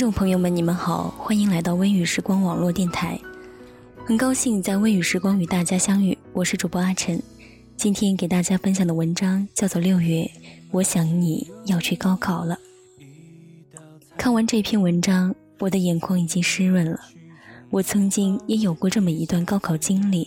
众朋友们，你们好，欢迎来到微雨时光网络电台。很高兴在微雨时光与大家相遇，我是主播阿晨。今天给大家分享的文章叫做《六月》，我想你要去高考了。看完这篇文章，我的眼眶已经湿润了。我曾经也有过这么一段高考经历。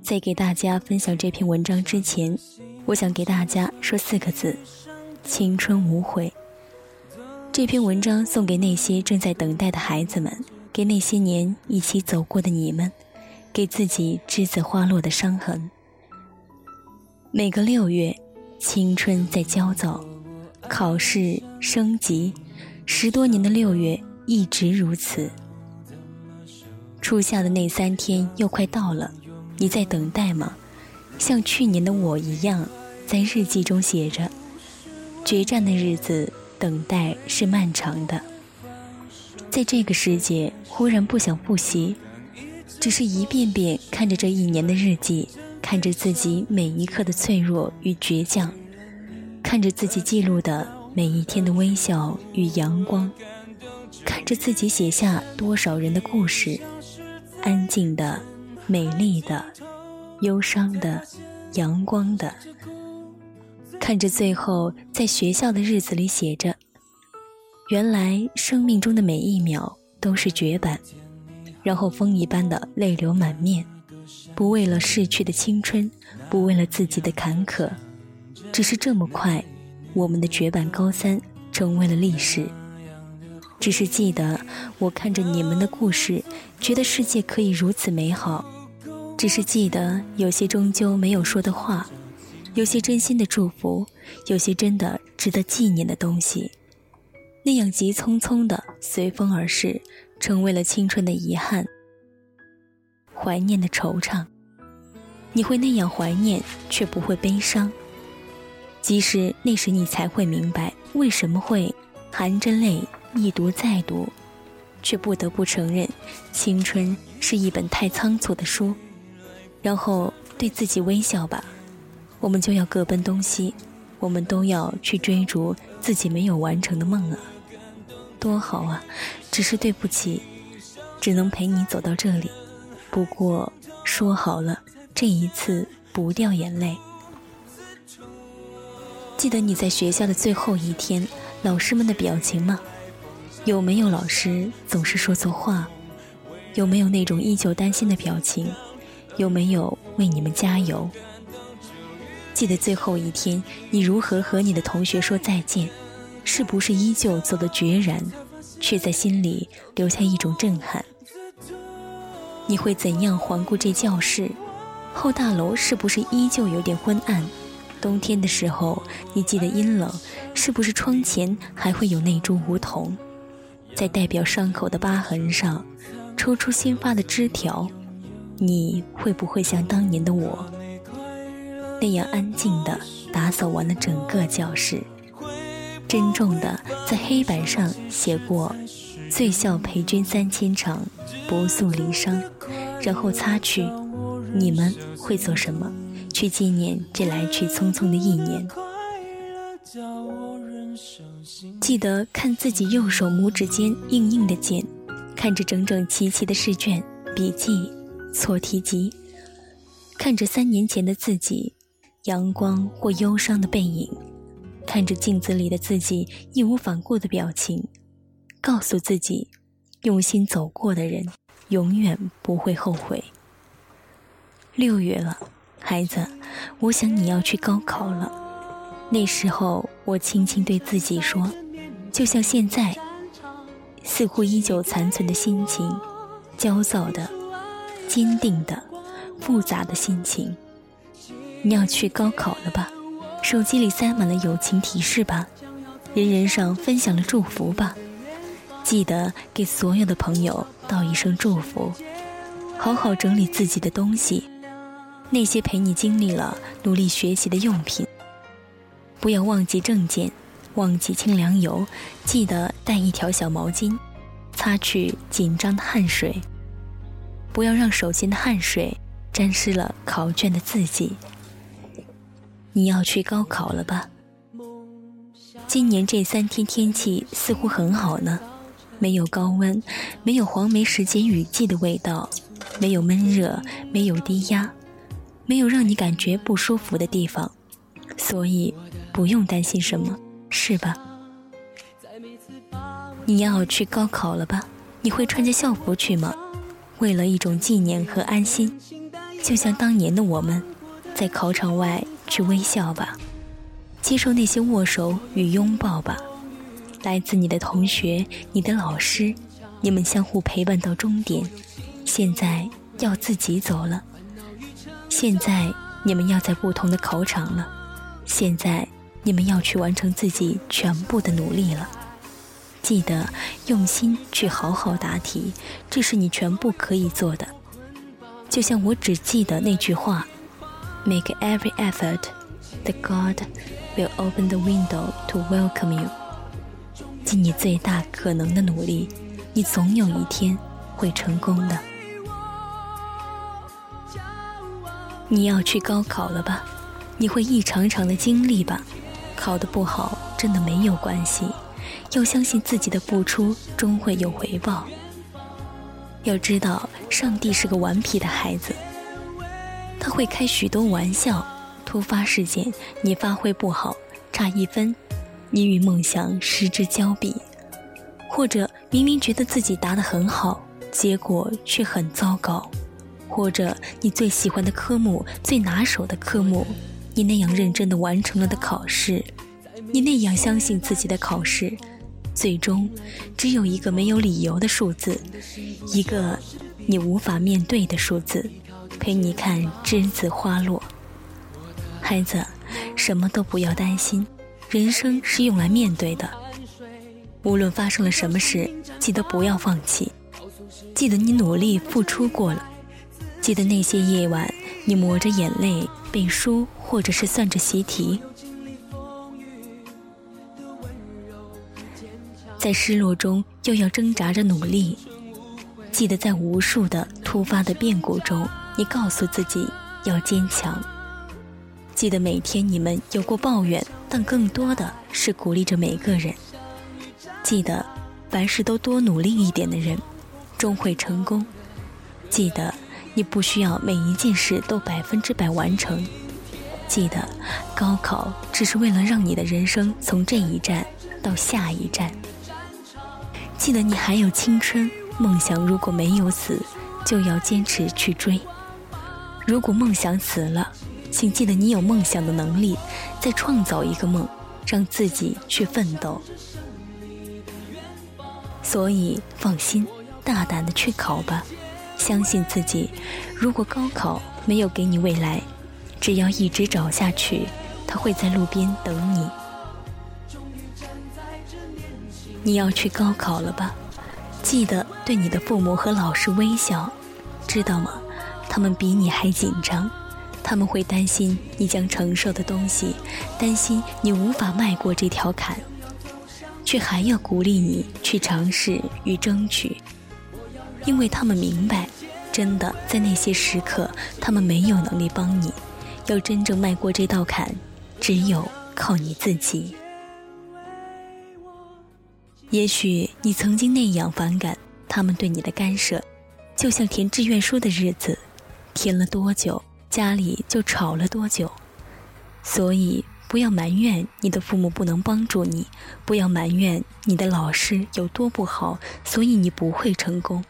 在给大家分享这篇文章之前，我想给大家说四个字：青春无悔。这篇文章送给那些正在等待的孩子们，给那些年一起走过的你们，给自己栀子花落的伤痕。每个六月，青春在焦躁，考试升级，十多年的六月一直如此。初夏的那三天又快到了，你在等待吗？像去年的我一样，在日记中写着：决战的日子。等待是漫长的，在这个世界，忽然不想复习，只是一遍遍看着这一年的日记，看着自己每一刻的脆弱与倔强，看着自己记录的每一天的微笑与阳光，看着自己写下多少人的故事，安静的、美丽的、忧伤的、阳光的。看着最后在学校的日子里写着：“原来生命中的每一秒都是绝版。”然后风一般的泪流满面，不为了逝去的青春，不为了自己的坎坷，只是这么快，我们的绝版高三成为了历史。只是记得我看着你们的故事，觉得世界可以如此美好。只是记得有些终究没有说的话。有些真心的祝福，有些真的值得纪念的东西，那样急匆匆的随风而逝，成为了青春的遗憾，怀念的惆怅。你会那样怀念，却不会悲伤。即使那时你才会明白，为什么会含着泪一读再读，却不得不承认，青春是一本太仓促的书。然后对自己微笑吧。我们就要各奔东西，我们都要去追逐自己没有完成的梦啊！多好啊！只是对不起，只能陪你走到这里。不过说好了，这一次不掉眼泪。记得你在学校的最后一天，老师们的表情吗？有没有老师总是说错话？有没有那种依旧担心的表情？有没有为你们加油？记得最后一天，你如何和你的同学说再见？是不是依旧走得决然，却在心里留下一种震撼？你会怎样环顾这教室？后大楼是不是依旧有点昏暗？冬天的时候，你记得阴冷，是不是窗前还会有那株梧桐，在代表伤口的疤痕上抽出新发的枝条？你会不会像当年的我？那样安静地打扫完了整个教室，珍重地在黑板上写过“醉笑陪君三千场，不诉离殇”，然后擦去。你们会做什么，去纪念这来去匆匆的一年？记得看自己右手拇指间硬硬的茧，看着整整齐齐的试卷、笔记、错题集，看着三年前的自己。阳光或忧伤的背影，看着镜子里的自己义无反顾的表情，告诉自己，用心走过的人永远不会后悔。六月了，孩子，我想你要去高考了。那时候，我轻轻对自己说，就像现在，似乎依旧残存的心情，焦躁的、坚定的、复杂的心情。你要去高考了吧？手机里塞满了友情提示吧？人人上分享了祝福吧？记得给所有的朋友道一声祝福，好好整理自己的东西，那些陪你经历了努力学习的用品，不要忘记证件，忘记清凉油，记得带一条小毛巾，擦去紧张的汗水，不要让手心的汗水沾湿了考卷的字迹。你要去高考了吧？今年这三天天气似乎很好呢。没有高温，没有黄梅时节雨季的味道，没有闷热，没有低压，没有让你感觉不舒服的地方，所以不用担心什么，是吧？你要去高考了吧？你会穿着校服去吗？为了一种纪念和安心，就像当年的我们，在考场外去微笑吧，接受那些握手与拥抱吧。来自你的同学，你的老师，你们相互陪伴到终点。现在要自己走了，现在你们要在不同的考场了，现在你们要去完成自己全部的努力了。记得用心去好好答题，这是你全部可以做的。就像我只记得那句话：Make every effort, the God will open the window to welcome you. 尽你最大可能的努力，你总有一天会成功的。你要去高考了吧？你会一场场的经历吧？考得不好真的没有关系，要相信自己的付出终会有回报。要知道，上帝是个顽皮的孩子，他会开许多玩笑。突发事件，你发挥不好，差一分。你与梦想失之交臂，或者明明觉得自己答得很好，结果却很糟糕；或者你最喜欢的科目、最拿手的科目，你那样认真的完成了的考试，你那样相信自己的考试，最终只有一个没有理由的数字，一个你无法面对的数字，陪你看栀子花落。孩子，什么都不要担心。人生是用来面对的，无论发生了什么事，记得不要放弃，记得你努力付出过了，记得那些夜晚你抹着眼泪背书，或者是算着习题，在失落中又要挣扎着努力，记得在无数的突发的变故中，你告诉自己要坚强。记得每天你们有过抱怨，但更多的是鼓励着每个人。记得凡事都多努力一点的人，终会成功。记得你不需要每一件事都百分之百完成。记得高考只是为了让你的人生从这一站到下一站。记得你还有青春，梦想如果没有死，就要坚持去追。如果梦想死了，请记得，你有梦想的能力，再创造一个梦，让自己去奋斗。所以，放心，大胆的去考吧，相信自己。如果高考没有给你未来，只要一直找下去，他会在路边等你。你要去高考了吧？记得对你的父母和老师微笑，知道吗？他们比你还紧张。他们会担心你将承受的东西，担心你无法迈过这条坎，却还要鼓励你去尝试与争取，因为他们明白，真的在那些时刻，他们没有能力帮你。要真正迈过这道坎，只有靠你自己。也许你曾经那样反感他们对你的干涉，就像填志愿书的日子，填了多久？家里就吵了多久，所以不要埋怨你的父母不能帮助你，不要埋怨你的老师有多不好，所以你不会成功。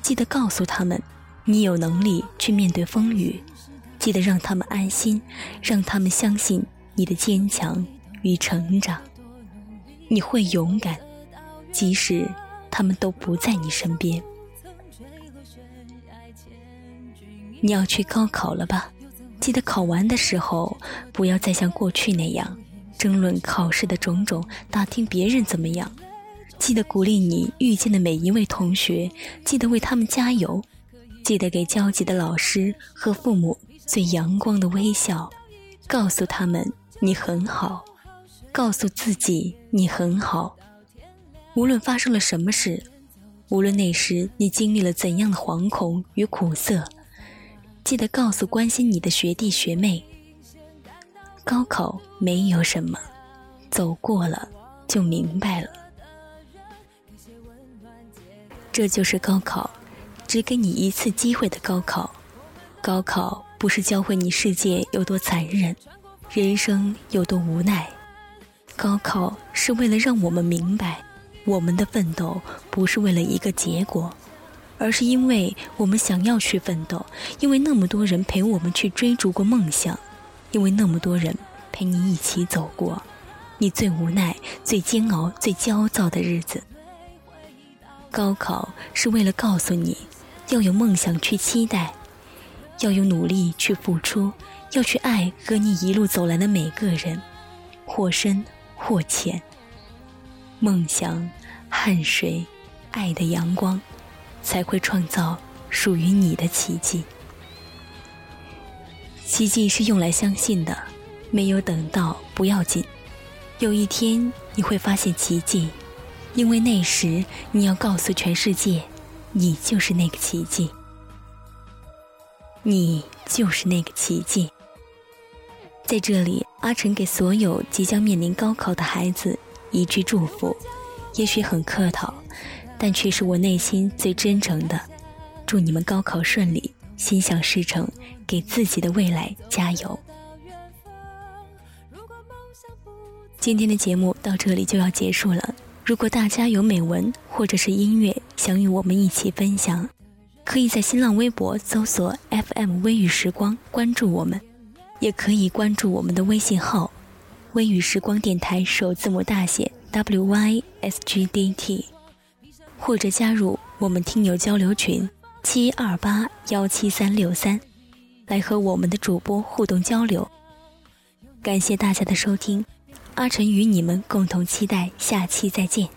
记得告诉他们，你有能力去面对风雨。记得让他们安心，让他们相信你的坚强与成长。你会勇敢，即使他们都不在你身边。你要去高考了吧？记得考完的时候，不要再像过去那样争论考试的种种，打听别人怎么样。记得鼓励你遇见的每一位同学，记得为他们加油，记得给焦急的老师和父母最阳光的微笑，告诉他们你很好，告诉自己你很好。无论发生了什么事，无论那时你经历了怎样的惶恐与苦涩，记得告诉关心你的学弟学妹：高考没有什么，走过了就明白了。这就是高考，只给你一次机会的高考。高考不是教会你世界有多残忍，人生有多无奈。高考是为了让我们明白，我们的奋斗不是为了一个结果，而是因为我们想要去奋斗，因为那么多人陪我们去追逐过梦想，因为那么多人陪你一起走过你最无奈、最煎熬、最焦躁的日子。高考是为了告诉你，要有梦想去期待，要有努力去付出，要去爱和你一路走来的每个人，或深或浅。梦想、汗水、爱的阳光，才会创造属于你的奇迹。奇迹是用来相信的，没有等到不要紧，有一天你会发现奇迹。因为那时你要告诉全世界，你就是那个奇迹，你就是那个奇迹。在这里，阿晨给所有即将面临高考的孩子一句祝福，也许很客套，但却是我内心最真诚的。祝你们高考顺利，心想事成，给自己的未来加油。今天的节目到这里就要结束了。如果大家有美文或者是音乐想与我们一起分享，可以在新浪微博搜索 FM 微雨时光关注我们，也可以关注我们的微信号“微雨时光电台”首字母大写 WYSGDT，或者加入我们听友交流群七二八幺七三六三，来和我们的主播互动交流。感谢大家的收听。阿晨与你们共同期待下期再见。